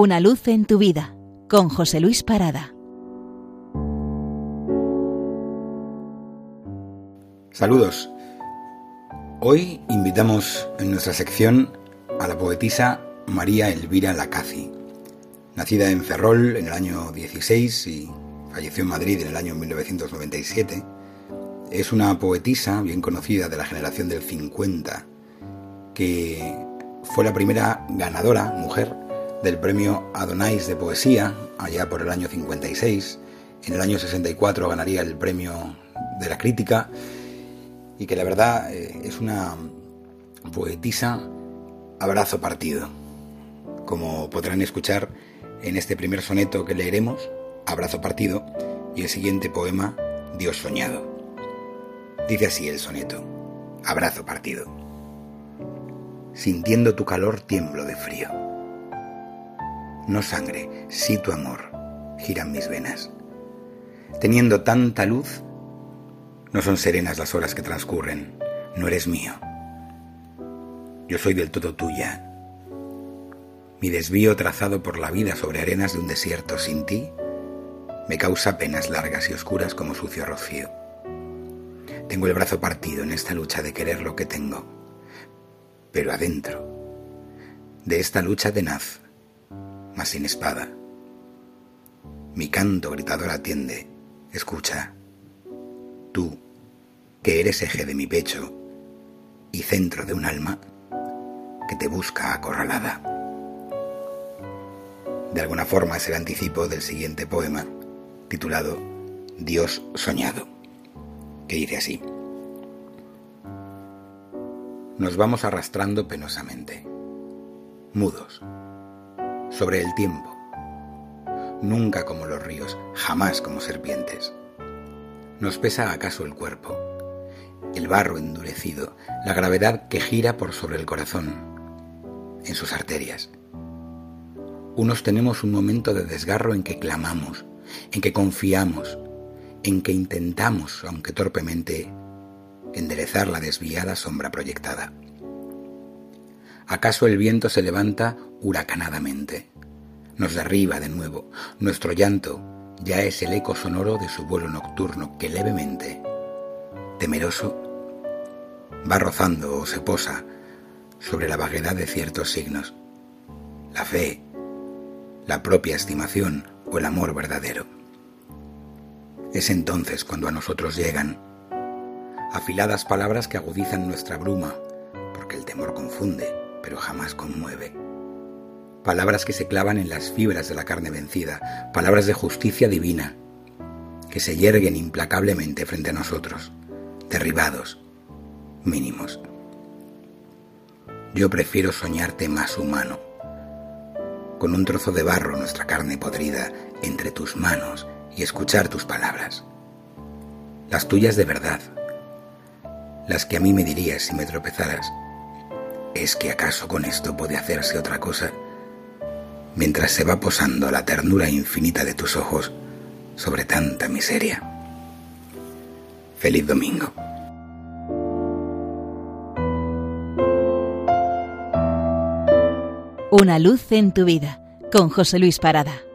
Una luz en tu vida con José Luis Parada. Saludos. Hoy invitamos en nuestra sección a la poetisa María Elvira Lacazi. Nacida en Ferrol en el año 16 y falleció en Madrid en el año 1997, es una poetisa bien conocida de la generación del 50, que fue la primera ganadora, mujer, del premio Adonais de Poesía, allá por el año 56. En el año 64 ganaría el premio de la crítica y que la verdad eh, es una poetisa abrazo partido. Como podrán escuchar en este primer soneto que leeremos, Abrazo partido, y el siguiente poema, Dios soñado. Dice así el soneto, Abrazo partido. Sintiendo tu calor tiemblo de frío. No sangre, sí tu amor, giran mis venas. Teniendo tanta luz, no son serenas las horas que transcurren, no eres mío. Yo soy del todo tuya. Mi desvío trazado por la vida sobre arenas de un desierto sin ti me causa penas largas y oscuras como sucio rocío. Tengo el brazo partido en esta lucha de querer lo que tengo, pero adentro, de esta lucha tenaz, mas sin espada. Mi canto gritador atiende, escucha, tú, que eres eje de mi pecho y centro de un alma que te busca acorralada. De alguna forma es el anticipo del siguiente poema titulado Dios soñado, que dice así. Nos vamos arrastrando penosamente, mudos, sobre el tiempo, nunca como los ríos, jamás como serpientes. ¿Nos pesa acaso el cuerpo, el barro endurecido, la gravedad que gira por sobre el corazón, en sus arterias? Unos tenemos un momento de desgarro en que clamamos, en que confiamos, en que intentamos, aunque torpemente, enderezar la desviada sombra proyectada. ¿Acaso el viento se levanta huracanadamente? Nos derriba de nuevo. Nuestro llanto ya es el eco sonoro de su vuelo nocturno que levemente, temeroso, va rozando o se posa sobre la vaguedad de ciertos signos. La fe, la propia estimación o el amor verdadero. Es entonces cuando a nosotros llegan afiladas palabras que agudizan nuestra bruma, porque el temor confunde, pero jamás conmueve. Palabras que se clavan en las fibras de la carne vencida, palabras de justicia divina, que se yerguen implacablemente frente a nosotros, derribados, mínimos. Yo prefiero soñarte más humano, con un trozo de barro nuestra carne podrida entre tus manos y escuchar tus palabras. Las tuyas de verdad, las que a mí me dirías si me tropezaras. ¿Es que acaso con esto puede hacerse otra cosa? Mientras se va posando la ternura infinita de tus ojos sobre tanta miseria. Feliz domingo. Una luz en tu vida con José Luis Parada.